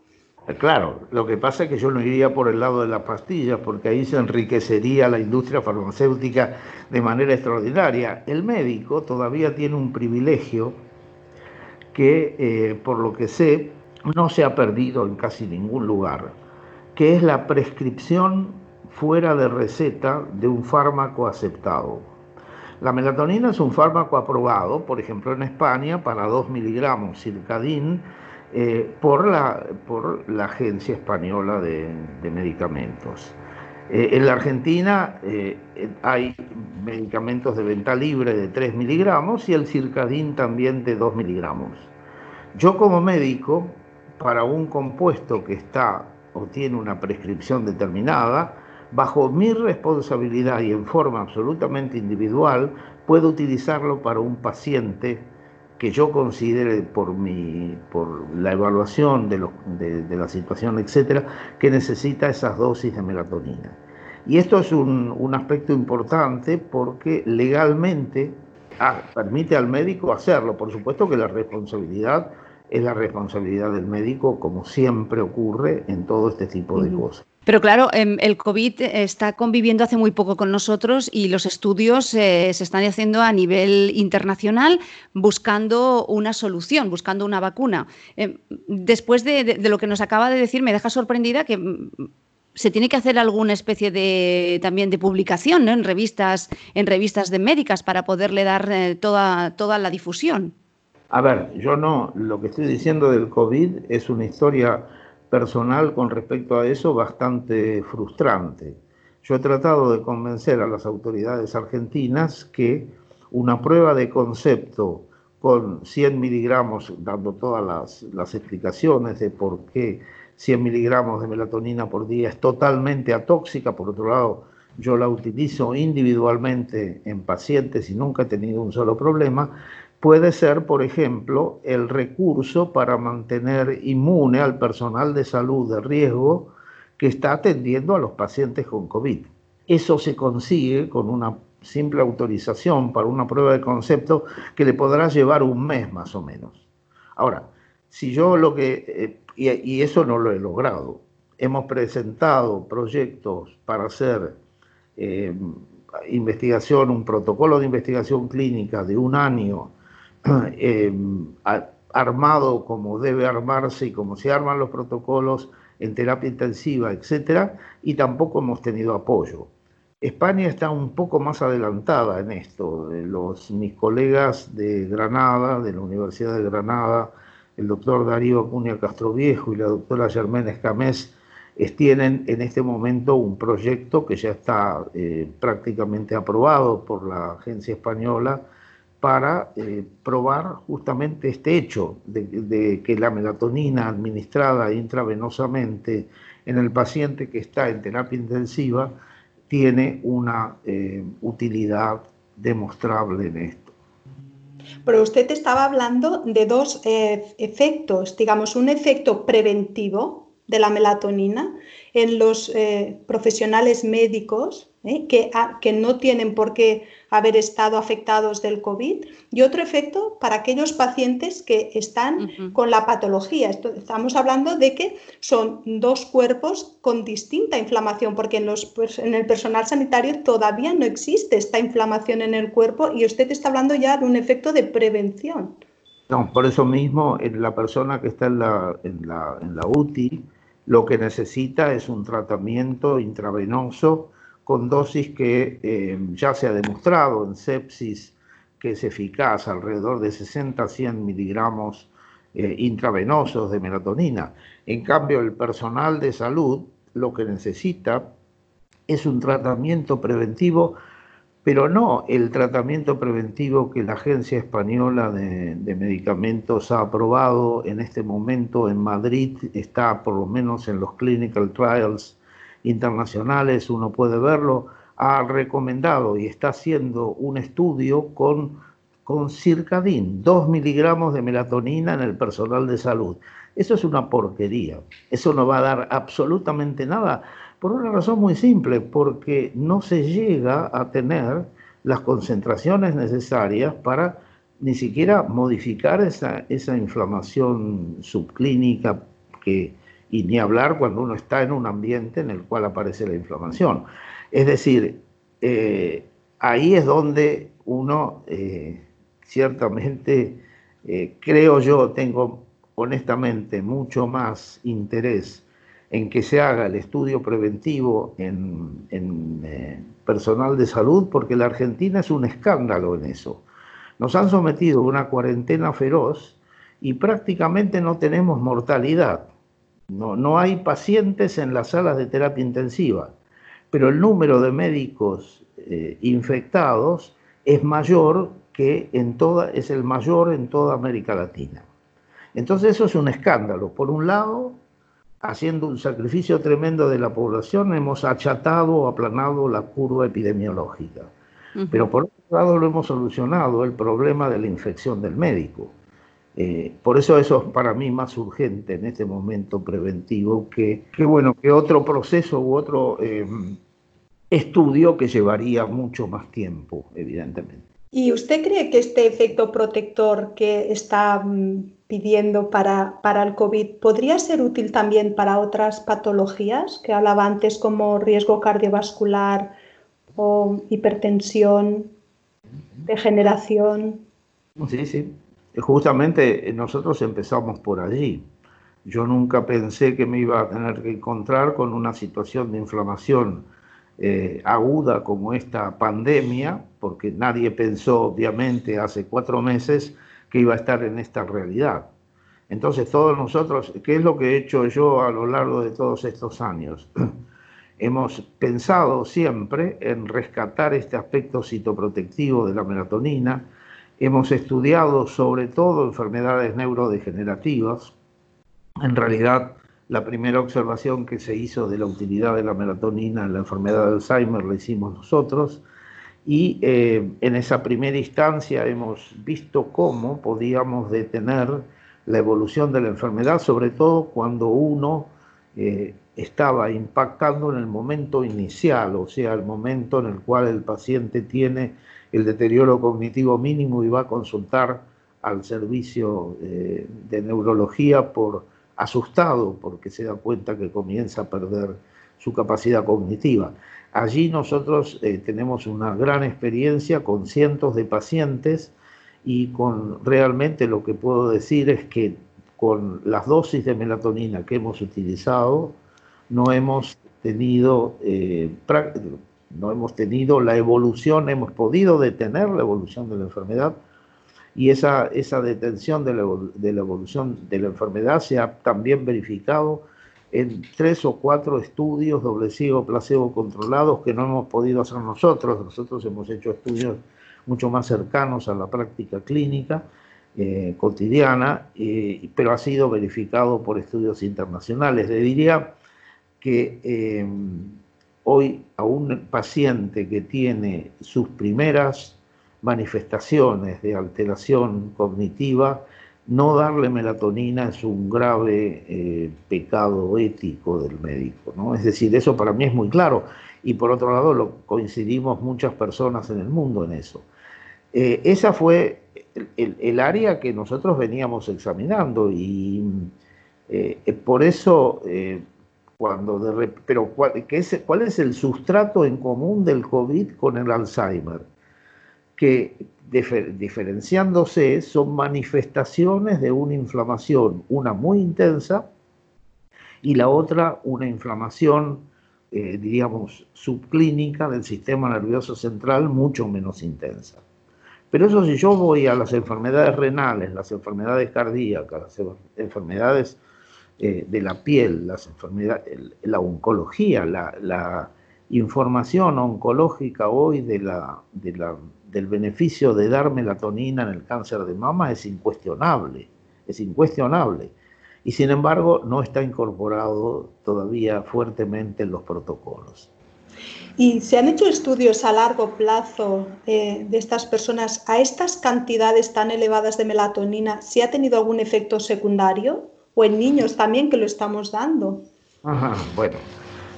Claro, lo que pasa es que yo no iría por el lado de las pastillas, porque ahí se enriquecería la industria farmacéutica de manera extraordinaria. El médico todavía tiene un privilegio que, eh, por lo que sé, no se ha perdido en casi ningún lugar, que es la prescripción fuera de receta de un fármaco aceptado. La melatonina es un fármaco aprobado, por ejemplo, en España para 2 miligramos circadín eh, por, la, por la Agencia Española de, Medicamentos. Eh, en la Argentina eh, hay medicamentos de venta libre de 3 miligramos y el circadín también de 2 miligramos. Yo como médico, para un compuesto que está o tiene una prescripción determinada, bajo mi responsabilidad y en forma absolutamente individual, puedo utilizarlo para un paciente que yo considere por, mi, por la evaluación de, de, la situación, etcétera, que necesita esas dosis de melatonina. Y esto es un, aspecto importante porque legalmente ah, permite al médico hacerlo. Por supuesto que la responsabilidad es la responsabilidad del médico, como siempre ocurre en todo este tipo de cosas. Pero claro, em, el COVID está conviviendo hace muy poco con nosotros y los estudios eh, se están haciendo a nivel internacional buscando una solución, buscando una vacuna. Em, después de, lo que nos acaba de decir, me deja sorprendida que mm, se tiene que hacer alguna especie de también de publicación en revistas, en revistas de médicas para poderle dar eh, toda, toda la difusión. A ver, yo no, lo que estoy diciendo del COVID es una historia personal con respecto a eso bastante frustrante. Yo he tratado de convencer a las autoridades argentinas que una prueba de concepto con 100 miligramos, dando todas las, explicaciones de por qué 100 miligramos de melatonina por día es totalmente atóxica, por otro lado, yo la utilizo individualmente en pacientes y nunca he tenido un solo problema, puede ser, por ejemplo, el recurso para mantener inmune al personal de salud de riesgo que está atendiendo a los pacientes con COVID. Eso se consigue con una simple autorización para una prueba de concepto que le podrá llevar un mes más o menos. Ahora, si yo lo que, eh, y, eso no lo he logrado, hemos presentado proyectos para hacer eh, investigación, un protocolo de investigación clínica de un año [CLEARS THROAT] Em, armado como debe armarse y como se arman los protocolos en terapia intensiva, etcétera, y tampoco hemos tenido apoyo. España está un poco más adelantada en esto. Los, mis colegas de Granada, de la Universidad de Granada, el doctor Darío Acuña Castroviejo y la doctora Germán Escamés, tienen en este momento un proyecto que ya está eh, prácticamente aprobado por la agencia española para eh, probar justamente este hecho de, que la melatonina administrada intravenosamente en el paciente que está en terapia intensiva tiene una eh, utilidad demostrable en esto. Pero usted estaba hablando de dos efectos, digamos, un efecto preventivo de la melatonina en los eh, profesionales médicos ¿eh? que, que, no tienen por qué haber estado afectados del COVID y otro efecto para aquellos pacientes que están con la patología. estamos hablando de que son dos cuerpos con distinta inflamación porque en, los, en el personal sanitario todavía no existe esta inflamación en el cuerpo y usted está hablando ya de un efecto de prevención. No, por eso mismo en la persona que está en la, en la, en la UTI, lo que necesita es un tratamiento intravenoso con dosis que eh, ya se ha demostrado en sepsis que es eficaz, alrededor de 60 a 100 miligramos eh, intravenosos de melatonina. En cambio, el personal de salud lo que necesita es un tratamiento preventivo pero no el tratamiento preventivo que la Agencia Española de, Medicamentos ha aprobado en este momento en Madrid, está por lo menos en los clinical trials internacionales, uno puede verlo, ha recomendado y está haciendo un estudio con, con circadín, 2 miligramos de melatonina en el personal de salud. Eso es una porquería, eso no va a dar absolutamente nada por una razón muy simple, porque no se llega a tener las concentraciones necesarias para ni siquiera modificar esa, esa inflamación subclínica que, y ni hablar cuando uno está en un ambiente en el cual aparece la inflamación. Es decir, eh, ahí es donde uno eh, ciertamente, eh, creo yo, tengo honestamente mucho más interés en que se haga el estudio preventivo en, personal de salud, porque la Argentina es un escándalo en eso. Nos han sometido a una cuarentena feroz y prácticamente no tenemos mortalidad. No, no hay pacientes en las salas de terapia intensiva, pero el número de médicos eh, infectados es mayor que en toda, es el mayor en toda América Latina. Entonces eso es un escándalo. Por un lado, haciendo un sacrificio tremendo de la población, hemos achatado o aplanado la curva epidemiológica. Pero por otro lado lo hemos solucionado el problema de la infección del médico. Eh, por eso eso es para mí más urgente en este momento preventivo que, bueno, que otro proceso u otro eh, estudio que llevaría mucho más tiempo, evidentemente. ¿Y usted cree que este efecto protector que está mm, pidiendo para, para, el COVID podría ser útil también para otras patologías que hablaba antes como riesgo cardiovascular o hipertensión, degeneración? Sí, sí. Justamente nosotros empezamos por allí. Yo nunca pensé que me iba a tener que encontrar con una situación de inflamación eh, aguda como esta pandemia, porque nadie pensó, obviamente, hace cuatro meses que iba a estar en esta realidad. Entonces, todos nosotros, ¿qué es lo que he hecho yo a lo largo de todos estos años? [CLEARS THROAT] Hemos pensado siempre en rescatar este aspecto citoprotectivo de la melatonina, hemos estudiado sobre todo enfermedades neurodegenerativas, en realidad la primera observación que se hizo de la utilidad de la melatonina en la enfermedad de Alzheimer la hicimos nosotros y eh, en esa primera instancia hemos visto cómo podíamos detener la evolución de la enfermedad, sobre todo cuando uno eh, estaba impactando en el momento inicial, o sea, el momento en el cual el paciente tiene el deterioro cognitivo mínimo y va a consultar al servicio eh, de neurología por asustado porque se da cuenta que comienza a perder su capacidad cognitiva. Allí nosotros eh, tenemos una gran experiencia con cientos de pacientes y con realmente lo que puedo decir es que con las dosis de melatonina que hemos utilizado no hemos tenido, eh, no hemos tenido la evolución, hemos podido detener la evolución de la enfermedad y esa, esa detención de la, de la evolución de la enfermedad se ha también verificado en tres o cuatro estudios doble ciego placebo controlados que no hemos podido hacer nosotros. Nosotros hemos hecho estudios mucho más cercanos a la práctica clínica eh, cotidiana, eh, pero ha sido verificado por estudios internacionales. Le diría que eh, hoy a un paciente que tiene sus primeras manifestaciones de alteración cognitiva, no darle melatonina es un grave eh, pecado ético del médico, ¿no? Es decir, eso para mí es muy claro. Y por otro lado, lo, coincidimos muchas personas en el mundo en eso. Eh, esa fue el, área que nosotros veníamos examinando y eh, por eso, cuando de, pero ¿cuál, es, ¿cuál es el sustrato en común del COVID con el Alzheimer? Que diferenciándose son manifestaciones de una inflamación, una muy intensa y la otra una inflamación, eh, diríamos, subclínica del sistema nervioso central mucho menos intensa. Pero eso si yo voy a las enfermedades renales, las enfermedades cardíacas, las enfermedades eh, de la piel, las enfermedades, la oncología, la, la información oncológica hoy de la, de la del beneficio de dar melatonina en el cáncer de mama es incuestionable, es incuestionable. Y sin embargo no está incorporado todavía fuertemente en los protocolos. ¿Y se han hecho estudios a largo plazo de, estas personas a estas cantidades tan elevadas de melatonina? ¿Si ha tenido algún efecto secundario? ¿O en niños también que lo estamos dando? Ajá, bueno,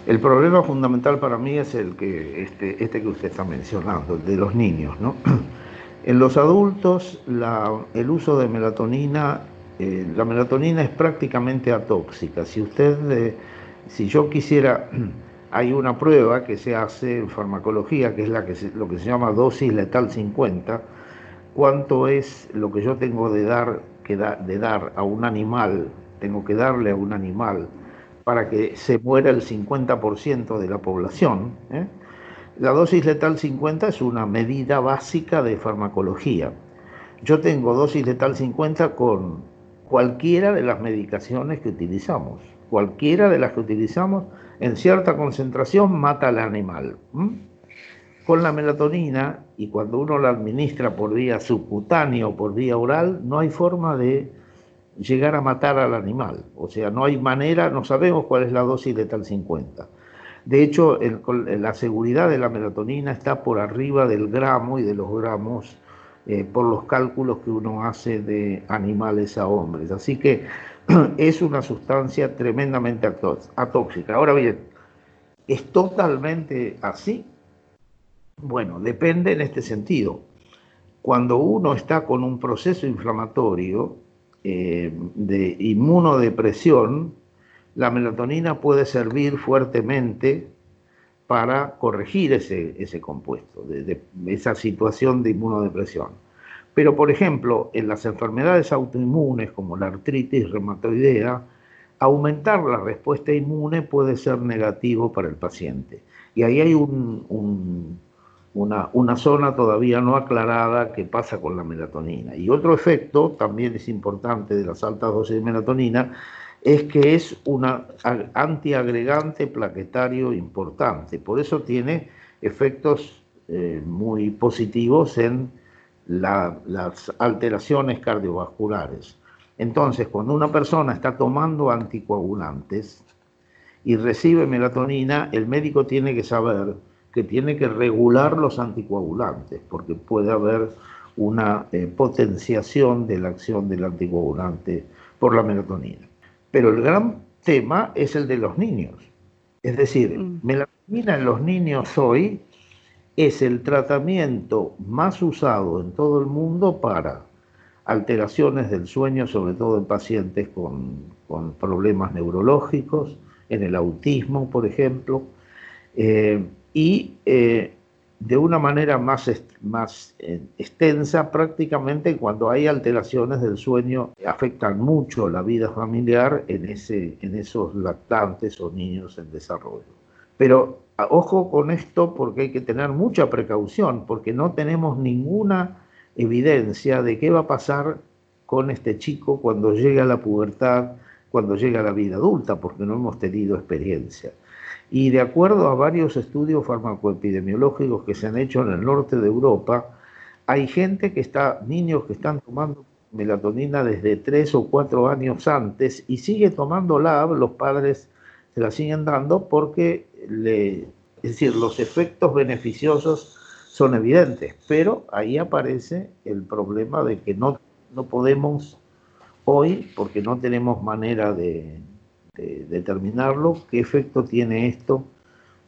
el problema fundamental para mí es el que este, este que usted está mencionando, el de los niños. ¿no? [CLEARS THROAT] En los adultos el uso de melatonina, eh, la melatonina es prácticamente atóxica. Si usted, si yo quisiera, [CLEARS THROAT] hay una prueba que se hace en farmacología, que es la que lo que se llama dosis letal 50, cuánto es lo que yo tengo de dar, que de dar a un animal, tengo que darle a un animal para que se muera el 50% de la población. ¿eh? La dosis letal 50 es una medida básica de farmacología. Yo tengo dosis letal 50 con cualquiera de las medicaciones que utilizamos. Cualquiera de las que utilizamos en cierta concentración mata al animal. Con la melatonina, y cuando uno la administra por vía subcutánea o por vía oral, no hay forma de llegar a matar al animal. O sea, no hay manera, no sabemos cuál es la dosis de tal 50. De hecho, la seguridad de la melatonina está por arriba del gramo y de los gramos eh, por los cálculos que uno hace de animales a hombres. Así que [CLEARS THROAT] es una sustancia tremendamente atóxica. Ahora bien, ¿es totalmente así? Bueno, depende en este sentido. Cuando uno está con un proceso inflamatorio, eh, de inmunodepresión, la melatonina puede servir fuertemente para corregir ese, ese compuesto, de, esa situación de inmunodepresión. Pero, por ejemplo, en las enfermedades autoinmunes como la artritis reumatoidea, aumentar la respuesta inmune puede ser negativo para el paciente. Y ahí hay un, una, zona todavía no aclarada que pasa con la melatonina. Y otro efecto, también es importante de las altas dosis de melatonina, es que es un antiagregante plaquetario importante. Por eso tiene efectos eh, muy positivos en las alteraciones cardiovasculares. Entonces, cuando una persona está tomando anticoagulantes y recibe melatonina, el médico tiene que saber que tiene que regular los anticoagulantes, porque puede haber una eh, potenciación de la acción del anticoagulante por la melatonina. Pero el gran tema es el de los niños. Es decir, mm. melatonina en los niños hoy es el tratamiento más usado en todo el mundo para alteraciones del sueño, sobre todo en pacientes con, con problemas neurológicos, en el autismo, por ejemplo. Eh, y eh, de una manera más, más eh, extensa prácticamente cuando hay alteraciones del sueño afectan mucho la vida familiar en, ese, en esos lactantes o niños en desarrollo. Pero ojo con esto porque hay que tener mucha precaución, porque no tenemos ninguna evidencia de qué va a pasar con este chico cuando llegue a la pubertad, cuando llegue a la vida adulta, porque no hemos tenido experiencia. Y de acuerdo a varios estudios farmacoepidemiológicos que se han hecho en el norte de Europa, hay gente que está, niños que están tomando melatonina desde tres o cuatro años antes y sigue tomando LAB, los padres se la siguen dando porque le, es decir, los efectos beneficiosos son evidentes, pero ahí aparece el problema de que no, no podemos hoy, porque no tenemos manera de, de determinarlo, qué efecto tiene esto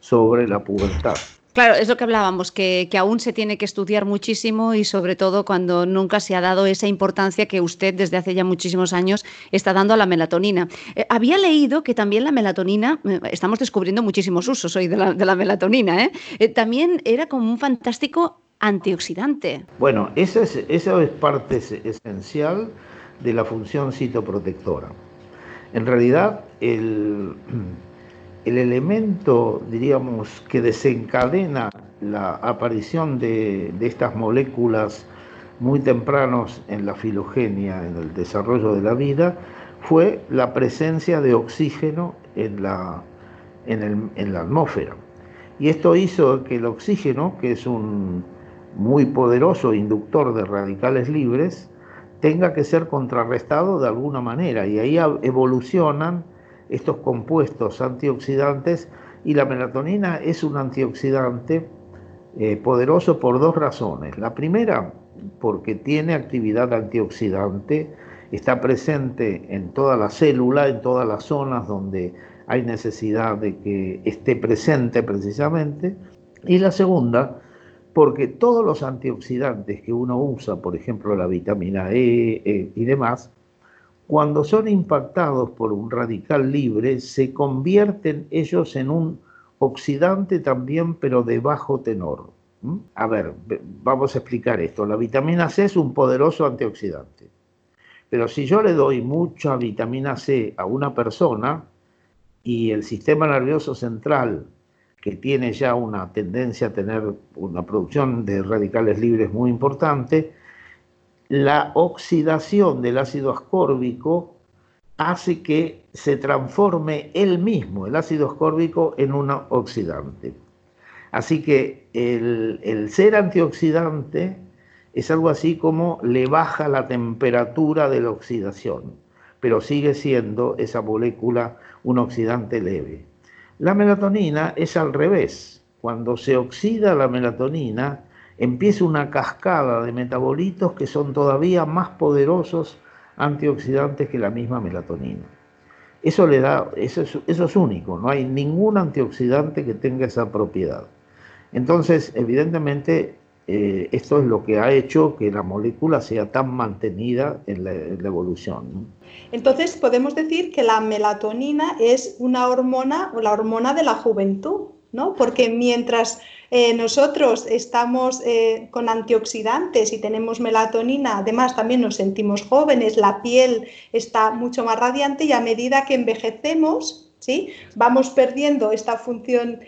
sobre la pubertad. Claro, es lo que hablábamos, que, aún se tiene que estudiar muchísimo y sobre todo cuando nunca se ha dado esa importancia que usted desde hace ya muchísimos años está dando a la melatonina. Eh, había leído que también la melatonina, eh, estamos descubriendo muchísimos usos hoy de la, melatonina, ¿eh? también era como un fantástico antioxidante. Bueno, eso es, eso es parte esencial de la función citoprotectora. En realidad, el el elemento, diríamos, que desencadena la aparición de, estas moléculas muy tempranos en la filogenia, en el desarrollo de la vida, fue la presencia de oxígeno en la, en la atmósfera. Y esto hizo que el oxígeno, que es un muy poderoso inductor de radicales libres, tenga que ser contrarrestado de alguna manera. Y ahí evolucionan estos compuestos antioxidantes y la melatonina es un antioxidante eh, poderoso por dos razones. La primera, porque tiene actividad antioxidante, está presente en toda la célula, en todas las zonas donde hay necesidad de que esté presente precisamente. Y la segunda, porque todos los antioxidantes que uno usa, por ejemplo la vitamina E, e y demás, cuando son impactados por un radical libre, se convierten ellos en un oxidante también, pero de bajo tenor. ¿Mm? A ver, vamos a explicar esto. La vitamina C es un poderoso antioxidante. Pero si yo le doy mucha vitamina C a una persona y el sistema nervioso central, que tiene ya una tendencia a tener una producción de radicales libres muy importante, la oxidación del ácido ascórbico hace que se transforme él mismo, el ácido ascórbico, en un oxidante. Así que el, ser antioxidante es algo así como le baja la temperatura de la oxidación, pero sigue siendo esa molécula un oxidante leve. La melatonina es al revés. Cuando se oxida la melatonina, empieza una cascada de metabolitos que son todavía más poderosos antioxidantes que la misma melatonina. Eso le da, eso es, único, no hay ningún antioxidante que tenga esa propiedad. Entonces, evidentemente, eh, esto es lo que ha hecho que la molécula sea tan mantenida en la, evolución. Entonces, podemos decir que la melatonina es una hormona o la hormona de la juventud, ¿no? Porque mientras eh, nosotros estamos eh, con antioxidantes y tenemos melatonina, además también nos sentimos jóvenes, la piel está mucho más radiante y a medida que envejecemos, ¿sí? vamos perdiendo esta función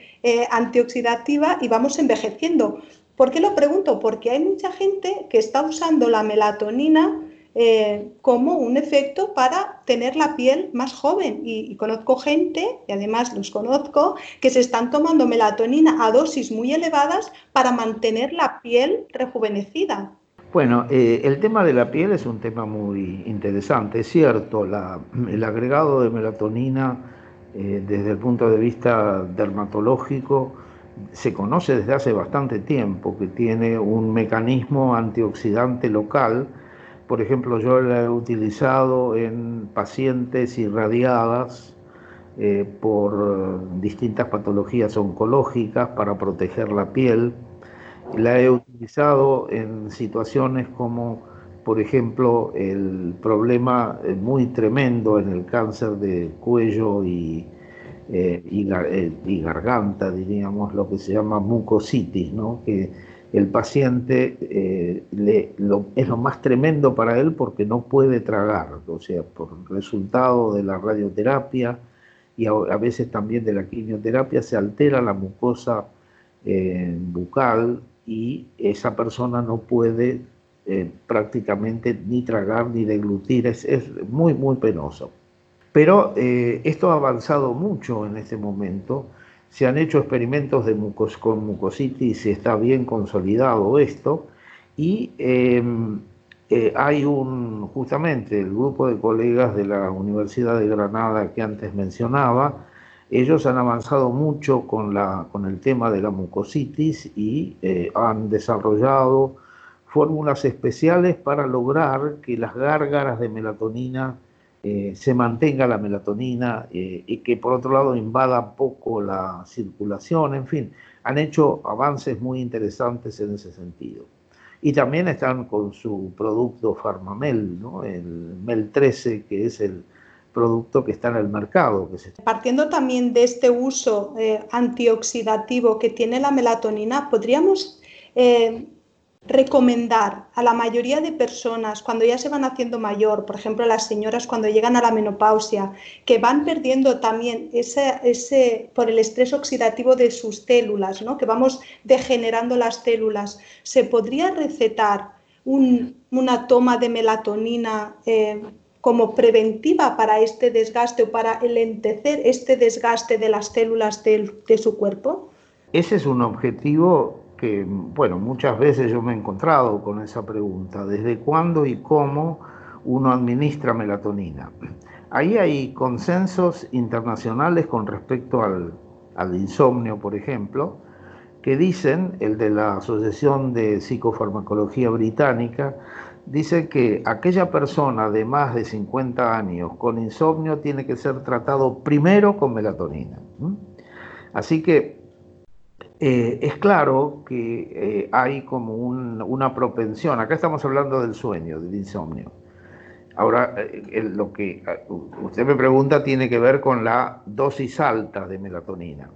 antioxidativa y vamos envejeciendo. ¿Por qué lo pregunto? Porque hay mucha gente que está usando la melatonina eh, como un efecto para tener la piel más joven. Y, conozco gente, y además los conozco, que se están tomando melatonina a dosis muy elevadas para mantener la piel rejuvenecida. Bueno, eh, el tema de la piel es un tema muy interesante. Es cierto, el agregado de melatonina eh, desde el punto de vista dermatológico se conoce desde hace bastante tiempo que tiene un mecanismo antioxidante local por ejemplo, yo la he utilizado en pacientes irradiadas eh, por distintas patologías oncológicas para proteger la piel. La he utilizado en situaciones como, por ejemplo, el problema muy tremendo en el cáncer de cuello y, eh, y, garganta, diríamos, lo que se llama mucositis, ¿no? que el paciente eh, es lo más tremendo para él porque no puede tragar, o sea, por resultado de la radioterapia y a, veces también de la quimioterapia, se altera la mucosa eh, bucal y esa persona no puede eh, prácticamente ni tragar ni deglutir, es, muy, muy penoso. Pero eh, esto ha avanzado mucho en este momento, se han hecho experimentos de mucos, con mucositis y está bien consolidado esto, y em, eh, hay un, justamente el grupo de colegas de la Universidad de Granada que antes mencionaba, ellos han avanzado mucho con, la, con el tema de la mucositis y eh, han desarrollado fórmulas especiales para lograr que las gárgaras de melatonina eh, se mantenga la melatonina y que por otro lado invada poco la circulación, en fin, han hecho avances muy interesantes en ese sentido. Y también están con su producto Farmamel, ¿no? el MEL 13, que es el producto que está en el mercado. Partiendo también de este uso eh, antioxidativo que tiene la melatonina, podríamos eh, recomendar a la mayoría de personas cuando ya se van haciendo mayor, por ejemplo las señoras cuando llegan a la menopausia, que van perdiendo también ese, ese por el estrés oxidativo de sus células, ¿no? que vamos degenerando las células, ¿se podría recetar una toma de melatonina eh, como preventiva para este desgaste o para enlentecer este desgaste de las células de su cuerpo? Ese es un objetivo que, bueno, muchas veces yo me he encontrado con esa pregunta, ¿desde cuándo y cómo uno administra melatonina? Ahí hay consensos internacionales con respecto al, insomnio, por ejemplo, que dicen, el de la Asociación de Psicofarmacología Británica, dice que aquella persona de más de 50 años con insomnio tiene que ser tratado primero con melatonina. Así que eh, es claro que eh, hay como una propensión, acá estamos hablando del sueño, del insomnio. Ahora, eh, lo que usted me pregunta tiene que ver con la dosis alta de melatonina.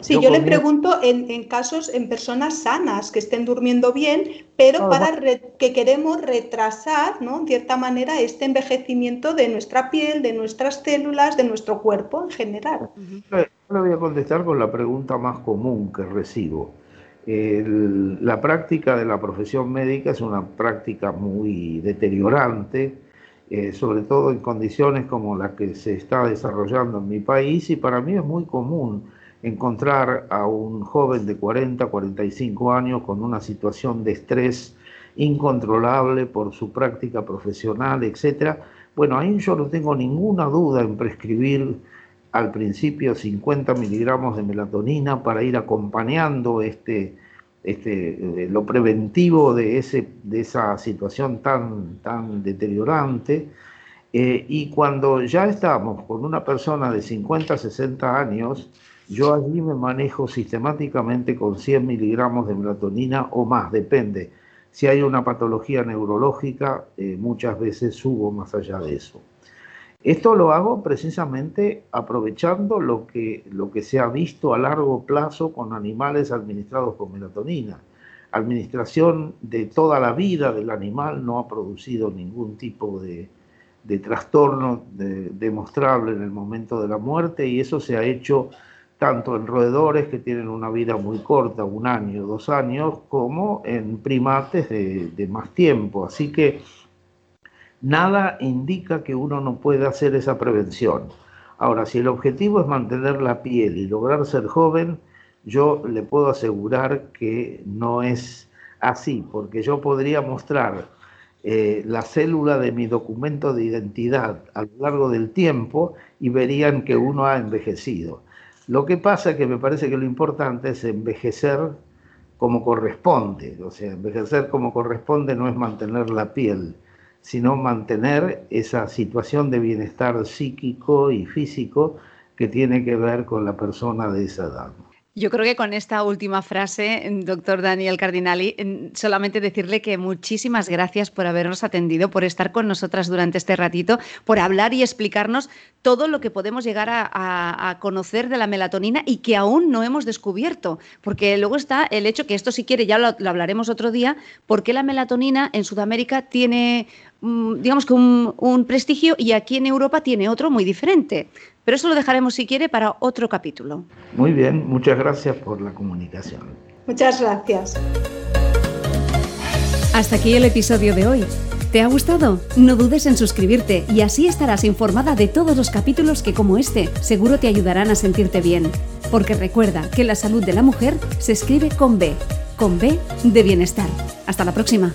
Sí, yo, le pregunto en, casos, en personas sanas que estén durmiendo bien, pero para que queremos retrasar, ¿no? En cierta manera, este envejecimiento de nuestra piel, de nuestras células, de nuestro cuerpo en general. Le voy a contestar con la pregunta más común que recibo. la práctica de la profesión médica es una práctica muy deteriorante, eh, sobre todo en condiciones como las que se está desarrollando en mi país, y para mí es muy común encontrar a un joven de 40, 45 años con una situación de estrés incontrolable por su práctica profesional, etc. Bueno, ahí yo no tengo ninguna duda en prescribir al principio 50 miligramos de melatonina para ir acompañando este, este, eh, lo preventivo de, ese, de esa situación tan, tan deteriorante. Eh, y cuando ya estamos con una persona de 50, 60 años, yo allí me manejo sistemáticamente con 100 miligramos de melatonina o más, depende. Si hay una patología neurológica, eh, muchas veces subo más allá de eso. Esto lo hago precisamente aprovechando lo que, lo que se ha visto a largo plazo con animales administrados con melatonina. Administración de toda la vida del animal no ha producido ningún tipo de, trastorno demostrable en el momento de la muerte y eso se ha hecho tanto en roedores que tienen una vida muy corta, un año, dos años, como en primates de, de más tiempo. Así que nada indica que uno no pueda hacer esa prevención. Ahora, si el objetivo es mantener la piel y lograr ser joven, yo le puedo asegurar que no es así, porque yo podría mostrar eh, la célula de mi documento de identidad a lo largo del tiempo y verían que uno ha envejecido. Lo que pasa es que me parece que lo importante es envejecer como corresponde, o sea, envejecer como corresponde no es mantener la piel, sino mantener esa situación de bienestar psíquico y físico que tiene que ver con la persona de esa edad. Yo creo que con esta última frase, doctor Daniel Cardinali, solamente decirle que muchísimas gracias por habernos atendido, por estar con nosotras durante este ratito, por hablar y explicarnos todo lo que podemos llegar a, conocer de la melatonina y que aún no hemos descubierto. Porque luego está el hecho que esto, si quiere, ya lo, hablaremos otro día, porque la melatonina en Sudamérica tiene, mm, digamos que un prestigio y aquí en Europa tiene otro muy diferente. Pero eso lo dejaremos, si quiere, para otro capítulo. Muy bien, muchas gracias por la comunicación. Muchas gracias. Hasta aquí el episodio de hoy. ¿Te ha gustado? No dudes en suscribirte y así estarás informada de todos los capítulos que como este seguro te ayudarán a sentirte bien. Porque recuerda que la salud de la mujer se escribe con B, con B de bienestar. Hasta la próxima.